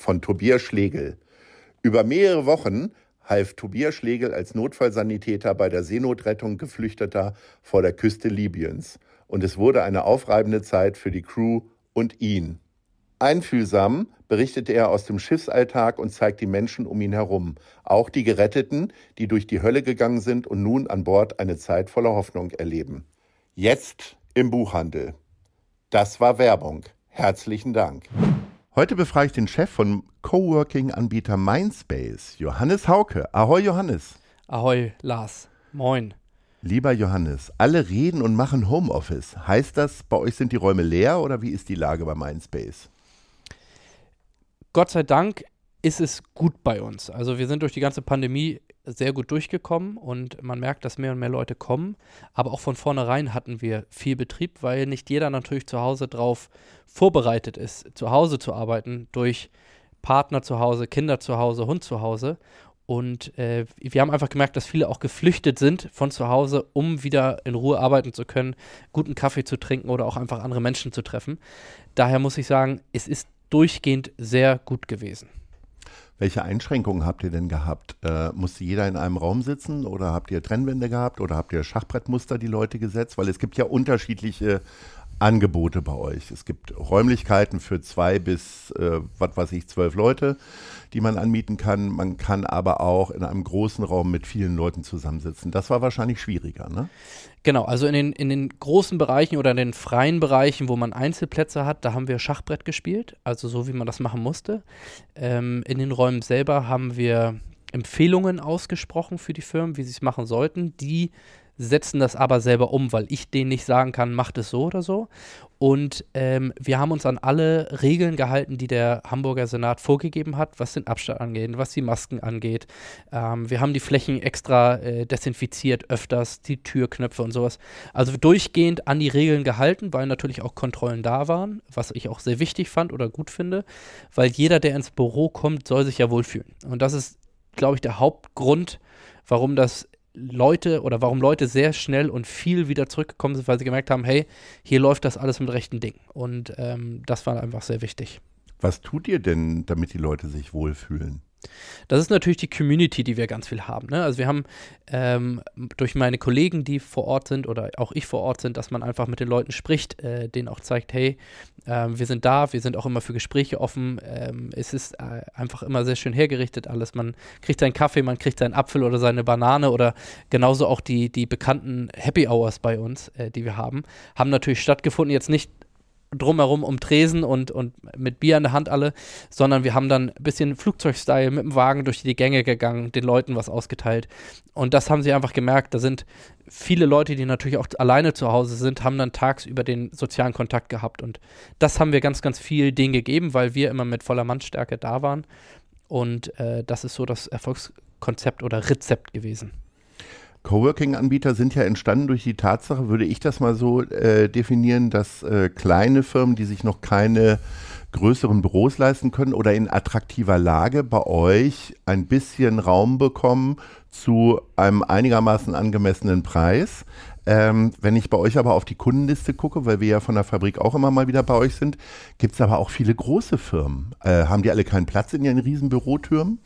von Tobias Schlegel. Über mehrere Wochen half Tobias Schlegel als Notfallsanitäter bei der Seenotrettung Geflüchteter vor der Küste Libyens. Und es wurde eine aufreibende Zeit für die Crew und ihn. Einfühlsam berichtete er aus dem Schiffsalltag und zeigt die Menschen um ihn herum, auch die Geretteten, die durch die Hölle gegangen sind und nun an Bord eine Zeit voller Hoffnung erleben. Jetzt im Buchhandel. Das war Werbung. Herzlichen Dank. Heute befrage ich den Chef von Coworking-Anbieter Mindspace, Johannes Hauke. Ahoi, Johannes. Ahoi, Lars. Moin. Lieber Johannes, alle reden und machen Homeoffice. Heißt das, bei euch sind die Räume leer oder wie ist die Lage bei Mindspace? Gott sei Dank ist es gut bei uns. Also wir sind durch die ganze Pandemie sehr gut durchgekommen und man merkt, dass mehr und mehr Leute kommen. Aber auch von vornherein hatten wir viel Betrieb, weil nicht jeder natürlich zu Hause drauf vorbereitet ist, zu Hause zu arbeiten, durch Partner zu Hause, Kinder zu Hause, Hund zu Hause. Und äh, wir haben einfach gemerkt, dass viele auch geflüchtet sind von zu Hause, um wieder in Ruhe arbeiten zu können, guten Kaffee zu trinken oder auch einfach andere Menschen zu treffen. Daher muss ich sagen, es ist durchgehend sehr gut gewesen. Welche Einschränkungen habt ihr denn gehabt? Äh, musste jeder in einem Raum sitzen oder habt ihr Trennwände gehabt oder habt ihr Schachbrettmuster die Leute gesetzt? Weil es gibt ja unterschiedliche Angebote bei euch. Es gibt Räumlichkeiten für zwei bis, äh, was weiß ich, zwölf Leute, die man anmieten kann. Man kann aber auch in einem großen Raum mit vielen Leuten zusammensitzen. Das war wahrscheinlich schwieriger, ne? Genau, also in den, in den großen Bereichen oder in den freien Bereichen, wo man Einzelplätze hat, da haben wir Schachbrett gespielt, also so wie man das machen musste. Ähm, in den Räumen selber haben wir Empfehlungen ausgesprochen für die Firmen, wie sie es machen sollten. Die setzen das aber selber um, weil ich denen nicht sagen kann, macht es so oder so. Und ähm, wir haben uns an alle Regeln gehalten, die der Hamburger Senat vorgegeben hat, was den Abstand angeht, was die Masken angeht. Ähm, wir haben die Flächen extra äh, desinfiziert, öfters, die Türknöpfe und sowas. Also durchgehend an die Regeln gehalten, weil natürlich auch Kontrollen da waren, was ich auch sehr wichtig fand oder gut finde, weil jeder, der ins Büro kommt, soll sich ja wohlfühlen. Und das ist, glaube ich, der Hauptgrund, warum das Leute oder warum Leute sehr schnell und viel wieder zurückgekommen sind, weil sie gemerkt haben, hey, hier läuft das alles mit rechten Dingen. Und ähm, das war einfach sehr wichtig. Was tut ihr denn, damit die Leute sich wohlfühlen? Das ist natürlich die Community, die wir ganz viel haben. Ne? Also wir haben ähm, durch meine Kollegen, die vor Ort sind oder auch ich vor Ort sind, dass man einfach mit den Leuten spricht, äh, denen auch zeigt, hey, äh, wir sind da, wir sind auch immer für Gespräche offen. Ähm, es ist äh, einfach immer sehr schön hergerichtet alles. Man kriegt seinen Kaffee, man kriegt seinen Apfel oder seine Banane oder genauso auch die, die bekannten Happy Hours bei uns, äh, die wir haben, haben natürlich stattgefunden. Jetzt nicht drumherum um Tresen und, und mit Bier in der Hand alle, sondern wir haben dann ein bisschen Flugzeugstyle mit dem Wagen durch die Gänge gegangen, den Leuten was ausgeteilt. Und das haben sie einfach gemerkt. Da sind viele Leute, die natürlich auch alleine zu Hause sind, haben dann tagsüber den sozialen Kontakt gehabt. Und das haben wir ganz, ganz viel denen gegeben, weil wir immer mit voller Mannstärke da waren. Und äh, das ist so das Erfolgskonzept oder Rezept gewesen. Coworking-Anbieter sind ja entstanden durch die Tatsache, würde ich das mal so äh, definieren, dass äh, kleine Firmen, die sich noch keine größeren Büros leisten können oder in attraktiver Lage bei euch ein bisschen Raum bekommen zu einem einigermaßen angemessenen Preis. Ähm, wenn ich bei euch aber auf die Kundenliste gucke, weil wir ja von der Fabrik auch immer mal wieder bei euch sind, gibt es aber auch viele große Firmen. Äh, haben die alle keinen Platz in ihren riesen Bürotürmen?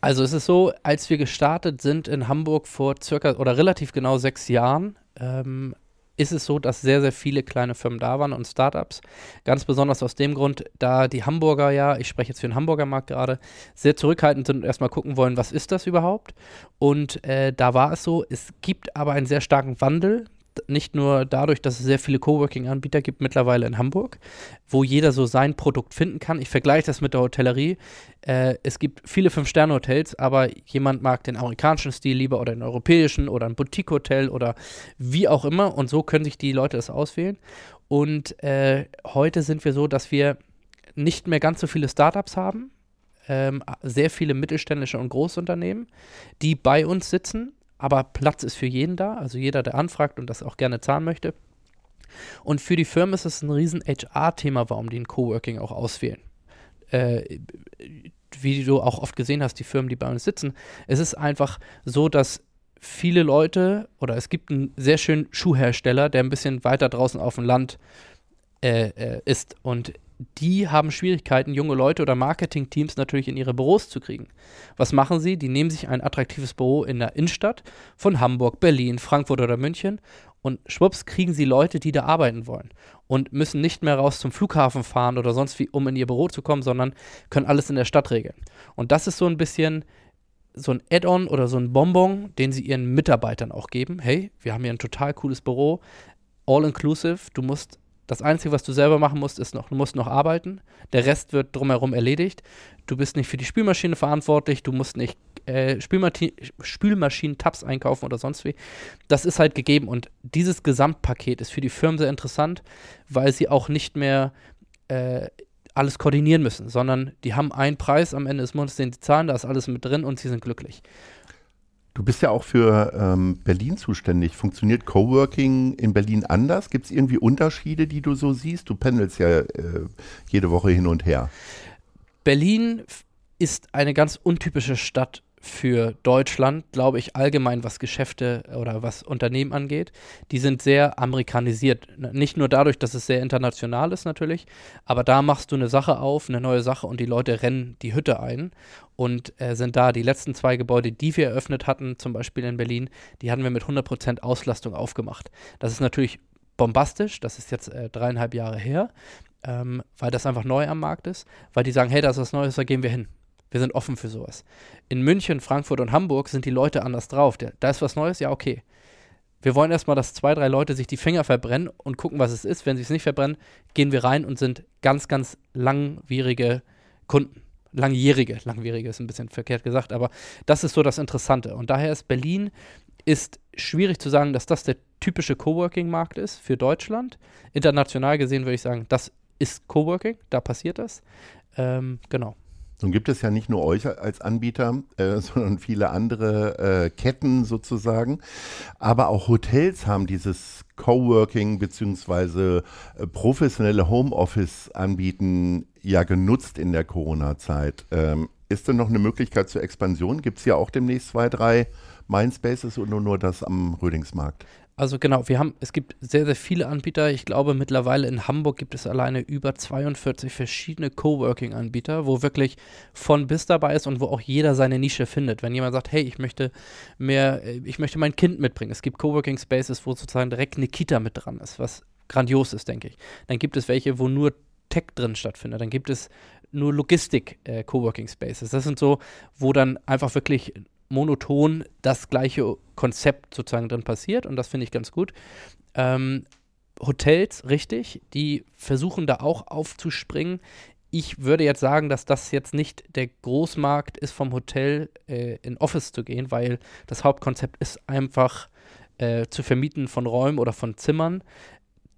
Also es ist so, als wir gestartet sind in Hamburg vor circa oder relativ genau sechs Jahren, ähm, ist es so, dass sehr, sehr viele kleine Firmen da waren und Startups. Ganz besonders aus dem Grund, da die Hamburger ja, ich spreche jetzt für den Hamburger Markt gerade, sehr zurückhaltend sind und erstmal gucken wollen, was ist das überhaupt. Und äh, da war es so, es gibt aber einen sehr starken Wandel nicht nur dadurch, dass es sehr viele Coworking-Anbieter gibt mittlerweile in Hamburg, wo jeder so sein Produkt finden kann. Ich vergleiche das mit der Hotellerie. Äh, es gibt viele Fünf-Sterne-Hotels, aber jemand mag den amerikanischen Stil lieber oder den europäischen oder ein Boutique-Hotel oder wie auch immer. Und so können sich die Leute das auswählen. Und äh, heute sind wir so, dass wir nicht mehr ganz so viele Startups haben, ähm, sehr viele mittelständische und Großunternehmen, die bei uns sitzen aber Platz ist für jeden da, also jeder, der anfragt und das auch gerne zahlen möchte. Und für die Firmen ist es ein riesen HR-Thema, warum die ein Coworking auch auswählen. Äh, wie du auch oft gesehen hast, die Firmen, die bei uns sitzen, es ist einfach so, dass viele Leute oder es gibt einen sehr schönen Schuhhersteller, der ein bisschen weiter draußen auf dem Land äh, äh, ist und die haben Schwierigkeiten, junge Leute oder Marketingteams natürlich in ihre Büros zu kriegen. Was machen sie? Die nehmen sich ein attraktives Büro in der Innenstadt von Hamburg, Berlin, Frankfurt oder München und schwupps kriegen sie Leute, die da arbeiten wollen und müssen nicht mehr raus zum Flughafen fahren oder sonst wie, um in ihr Büro zu kommen, sondern können alles in der Stadt regeln. Und das ist so ein bisschen so ein Add-on oder so ein Bonbon, den sie ihren Mitarbeitern auch geben. Hey, wir haben hier ein total cooles Büro, all inclusive, du musst das Einzige, was du selber machen musst, ist noch, du musst noch arbeiten. Der Rest wird drumherum erledigt. Du bist nicht für die Spülmaschine verantwortlich, du musst nicht äh, Spülmaschinen-Tabs einkaufen oder sonst wie. Das ist halt gegeben und dieses Gesamtpaket ist für die Firmen sehr interessant, weil sie auch nicht mehr äh, alles koordinieren müssen, sondern die haben einen Preis am Ende des Monats, den sie zahlen, da ist alles mit drin und sie sind glücklich. Du bist ja auch für ähm, Berlin zuständig. Funktioniert Coworking in Berlin anders? Gibt es irgendwie Unterschiede, die du so siehst? Du pendelst ja äh, jede Woche hin und her. Berlin ist eine ganz untypische Stadt für Deutschland, glaube ich, allgemein, was Geschäfte oder was Unternehmen angeht. Die sind sehr amerikanisiert. Nicht nur dadurch, dass es sehr international ist natürlich, aber da machst du eine Sache auf, eine neue Sache und die Leute rennen die Hütte ein und äh, sind da. Die letzten zwei Gebäude, die wir eröffnet hatten, zum Beispiel in Berlin, die hatten wir mit 100% Auslastung aufgemacht. Das ist natürlich bombastisch, das ist jetzt äh, dreieinhalb Jahre her, ähm, weil das einfach neu am Markt ist, weil die sagen, hey, das ist was Neues, da gehen wir hin. Wir sind offen für sowas. In München, Frankfurt und Hamburg sind die Leute anders drauf. Da ist was Neues, ja, okay. Wir wollen erstmal, dass zwei, drei Leute sich die Finger verbrennen und gucken, was es ist. Wenn sie es nicht verbrennen, gehen wir rein und sind ganz, ganz langwierige Kunden. Langjährige, langwierige ist ein bisschen verkehrt gesagt, aber das ist so das Interessante. Und daher ist Berlin ist schwierig zu sagen, dass das der typische Coworking-Markt ist für Deutschland. International gesehen würde ich sagen, das ist Coworking, da passiert das. Ähm, genau. Nun gibt es ja nicht nur euch als Anbieter, äh, sondern viele andere äh, Ketten sozusagen. Aber auch Hotels haben dieses Coworking beziehungsweise äh, professionelle Homeoffice anbieten ja genutzt in der Corona-Zeit. Ähm, ist denn noch eine Möglichkeit zur Expansion? Gibt es ja auch demnächst zwei, drei Mindspaces nur, nur das am Rödingsmarkt? Also genau, wir haben, es gibt sehr, sehr viele Anbieter. Ich glaube, mittlerweile in Hamburg gibt es alleine über 42 verschiedene Coworking-Anbieter, wo wirklich von bis dabei ist und wo auch jeder seine Nische findet. Wenn jemand sagt, hey, ich möchte mehr, äh, ich möchte mein Kind mitbringen. Es gibt Coworking-Spaces, wo sozusagen direkt eine Kita mit dran ist, was grandios ist, denke ich. Dann gibt es welche, wo nur Tech drin stattfindet. Dann gibt es nur Logistik-Coworking-Spaces. Äh, das sind so, wo dann einfach wirklich monoton das gleiche Konzept sozusagen drin passiert und das finde ich ganz gut. Ähm, Hotels, richtig, die versuchen da auch aufzuspringen. Ich würde jetzt sagen, dass das jetzt nicht der Großmarkt ist, vom Hotel äh, in Office zu gehen, weil das Hauptkonzept ist einfach äh, zu vermieten von Räumen oder von Zimmern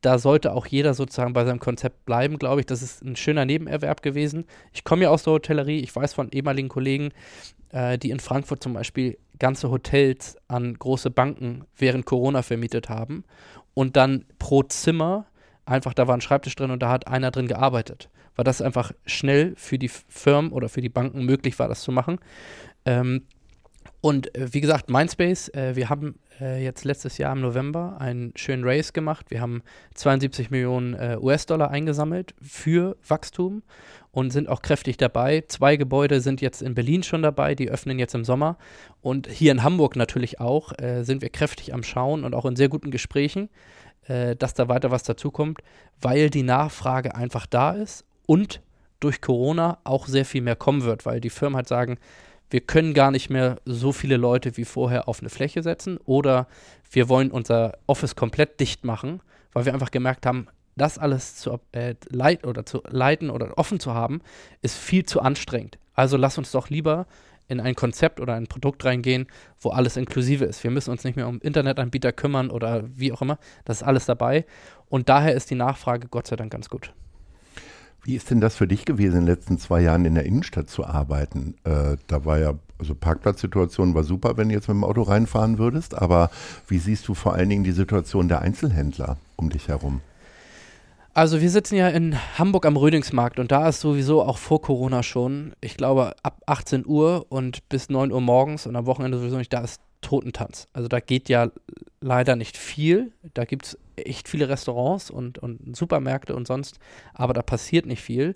da sollte auch jeder sozusagen bei seinem Konzept bleiben, glaube ich. Das ist ein schöner Nebenerwerb gewesen. Ich komme ja aus der Hotellerie. Ich weiß von ehemaligen Kollegen, äh, die in Frankfurt zum Beispiel ganze Hotels an große Banken während Corona vermietet haben und dann pro Zimmer einfach, da war ein Schreibtisch drin und da hat einer drin gearbeitet, weil das einfach schnell für die Firmen oder für die Banken möglich war, das zu machen. Ähm, und äh, wie gesagt, Mindspace, äh, wir haben äh, jetzt letztes Jahr im November einen schönen Race gemacht. Wir haben 72 Millionen äh, US-Dollar eingesammelt für Wachstum und sind auch kräftig dabei. Zwei Gebäude sind jetzt in Berlin schon dabei, die öffnen jetzt im Sommer. Und hier in Hamburg natürlich auch äh, sind wir kräftig am Schauen und auch in sehr guten Gesprächen, äh, dass da weiter was dazukommt, weil die Nachfrage einfach da ist und durch Corona auch sehr viel mehr kommen wird, weil die Firmen halt sagen, wir können gar nicht mehr so viele Leute wie vorher auf eine Fläche setzen oder wir wollen unser Office komplett dicht machen, weil wir einfach gemerkt haben, das alles zu äh, leit oder zu leiten oder offen zu haben, ist viel zu anstrengend. Also lass uns doch lieber in ein Konzept oder ein Produkt reingehen, wo alles inklusive ist. Wir müssen uns nicht mehr um Internetanbieter kümmern oder wie auch immer. Das ist alles dabei. Und daher ist die Nachfrage Gott sei Dank ganz gut. Wie ist denn das für dich gewesen, in den letzten zwei Jahren in der Innenstadt zu arbeiten? Äh, da war ja, also Parkplatzsituation war super, wenn du jetzt mit dem Auto reinfahren würdest, aber wie siehst du vor allen Dingen die Situation der Einzelhändler um dich herum? Also wir sitzen ja in Hamburg am Rödingsmarkt und da ist sowieso auch vor Corona schon, ich glaube ab 18 Uhr und bis 9 Uhr morgens und am Wochenende sowieso nicht, da ist Totentanz. Also da geht ja leider nicht viel. Da gibt es echt viele Restaurants und, und Supermärkte und sonst, aber da passiert nicht viel.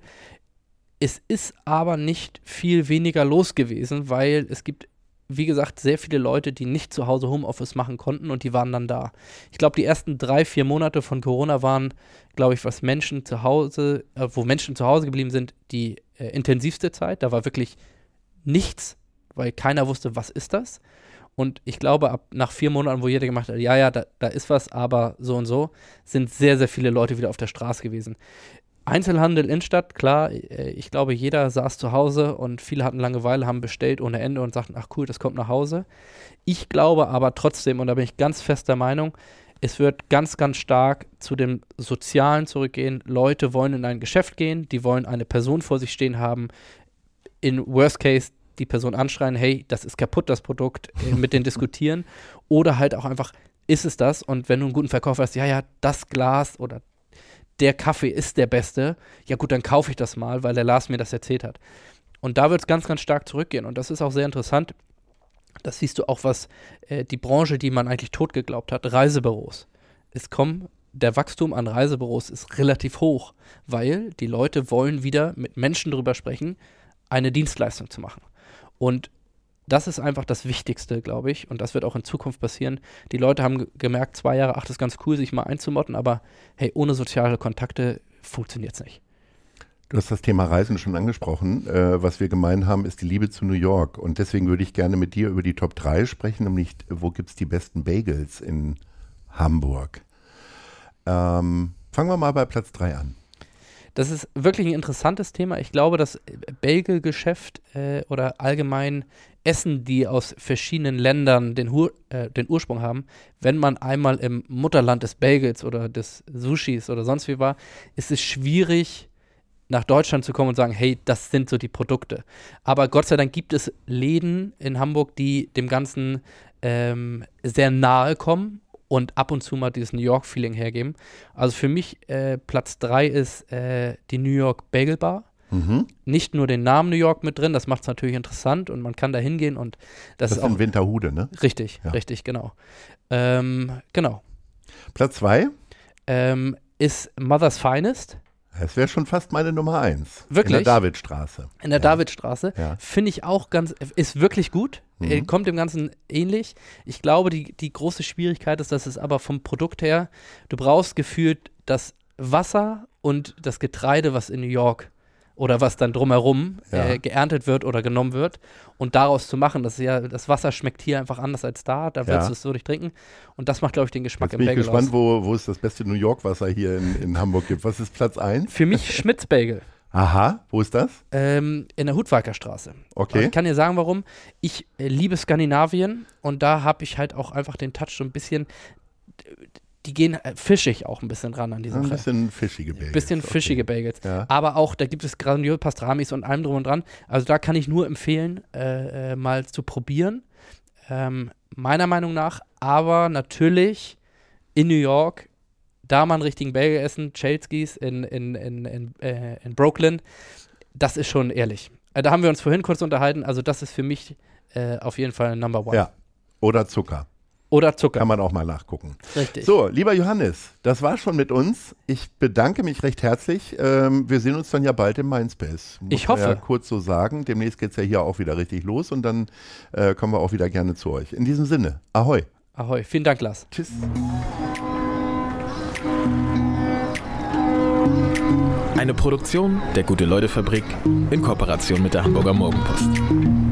Es ist aber nicht viel weniger los gewesen, weil es gibt, wie gesagt, sehr viele Leute, die nicht zu Hause Homeoffice machen konnten und die waren dann da. Ich glaube, die ersten drei, vier Monate von Corona waren, glaube ich, was Menschen zu Hause, äh, wo Menschen zu Hause geblieben sind, die äh, intensivste Zeit. Da war wirklich nichts, weil keiner wusste, was ist das. Und ich glaube, ab nach vier Monaten, wo jeder gemacht hat, ja, ja, da, da ist was, aber so und so, sind sehr, sehr viele Leute wieder auf der Straße gewesen. Einzelhandel Innenstadt, klar, äh, ich glaube, jeder saß zu Hause und viele hatten Langeweile, haben bestellt ohne Ende und sagten, ach cool, das kommt nach Hause. Ich glaube aber trotzdem, und da bin ich ganz fest der Meinung, es wird ganz, ganz stark zu dem Sozialen zurückgehen. Leute wollen in ein Geschäft gehen, die wollen eine Person vor sich stehen haben. In Worst Case die Person anschreien, hey, das ist kaputt, das Produkt, äh, mit denen diskutieren. Oder halt auch einfach, ist es das? Und wenn du einen guten Verkäufer hast, ja, ja, das Glas oder der Kaffee ist der beste, ja gut, dann kaufe ich das mal, weil der Lars mir das erzählt hat. Und da wird es ganz, ganz stark zurückgehen. Und das ist auch sehr interessant. Das siehst du auch, was äh, die Branche, die man eigentlich tot geglaubt hat, Reisebüros. Es kommen, der Wachstum an Reisebüros ist relativ hoch, weil die Leute wollen wieder mit Menschen drüber sprechen, eine Dienstleistung zu machen. Und das ist einfach das Wichtigste, glaube ich. Und das wird auch in Zukunft passieren. Die Leute haben gemerkt, zwei Jahre, ach, das ist ganz cool, sich mal einzumotten, aber hey, ohne soziale Kontakte funktioniert es nicht. Du hast das Thema Reisen schon angesprochen. Äh, was wir gemein haben, ist die Liebe zu New York. Und deswegen würde ich gerne mit dir über die Top 3 sprechen, nämlich wo gibt es die besten Bagels in Hamburg. Ähm, fangen wir mal bei Platz 3 an. Das ist wirklich ein interessantes Thema. Ich glaube, das Bagel-Geschäft äh, oder allgemein Essen, die aus verschiedenen Ländern den, Ur äh, den, Ursprung haben, wenn man einmal im Mutterland des Bagels oder des Sushis oder sonst wie war, ist es schwierig, nach Deutschland zu kommen und sagen, hey, das sind so die Produkte. Aber Gott sei Dank gibt es Läden in Hamburg, die dem Ganzen ähm, sehr nahe kommen und ab und zu mal dieses New York-Feeling hergeben. Also für mich äh, Platz 3 ist äh, die New York Bagel Bar. Mhm. Nicht nur den Namen New York mit drin, das macht es natürlich interessant und man kann da hingehen und das, das ist auch. in Winterhude, ne? Richtig, ja. richtig, genau. Ähm, genau. Platz 2 ähm, ist Mother's Finest. Das wäre schon fast meine Nummer eins. Wirklich? In der Davidstraße. In der ja. Davidstraße. Ja. Finde ich auch ganz, ist wirklich gut. Mhm. Kommt dem Ganzen ähnlich. Ich glaube, die, die große Schwierigkeit ist, dass es aber vom Produkt her, du brauchst gefühlt das Wasser und das Getreide, was in New York oder was dann drumherum ja. äh, geerntet wird oder genommen wird und daraus zu machen, das ja, das Wasser schmeckt hier einfach anders als da, da willst ja. du es so nicht trinken und das macht, glaube ich, den Geschmack Jetzt im bin Bagel ich gespannt, wo, wo es das beste New York Wasser hier in, in Hamburg gibt. Was ist Platz 1? Für mich Schmitz Bagel. Aha, wo ist das? Ähm, in der Hutwalker Straße. Okay. ich kann dir sagen, warum. Ich äh, liebe Skandinavien und da habe ich halt auch einfach den Touch so ein bisschen die gehen äh, fischig auch ein bisschen ran an diese Ein bisschen fischige Bagels. Ein bisschen fischige okay. Bagels. Ja. Aber auch, da gibt es grandiose Pastramis und allem drum und dran. Also da kann ich nur empfehlen, äh, äh, mal zu probieren. Ähm, meiner Meinung nach. Aber natürlich in New York, da mal einen richtigen Bagel essen, Chelskis in, in, in, in, äh, in Brooklyn, das ist schon ehrlich. Äh, da haben wir uns vorhin kurz unterhalten. Also das ist für mich äh, auf jeden Fall Number One. Ja. Oder Zucker. Oder Zucker. Kann man auch mal nachgucken. Richtig. So, lieber Johannes, das war schon mit uns. Ich bedanke mich recht herzlich. Ähm, wir sehen uns dann ja bald im Mindspace. Muss ich hoffe. Ja kurz so sagen. Demnächst geht es ja hier auch wieder richtig los und dann äh, kommen wir auch wieder gerne zu euch. In diesem Sinne, ahoi. Ahoi. Vielen Dank, Lars. Tschüss. Eine Produktion der Gute-Leute-Fabrik in Kooperation mit der Hamburger Morgenpost.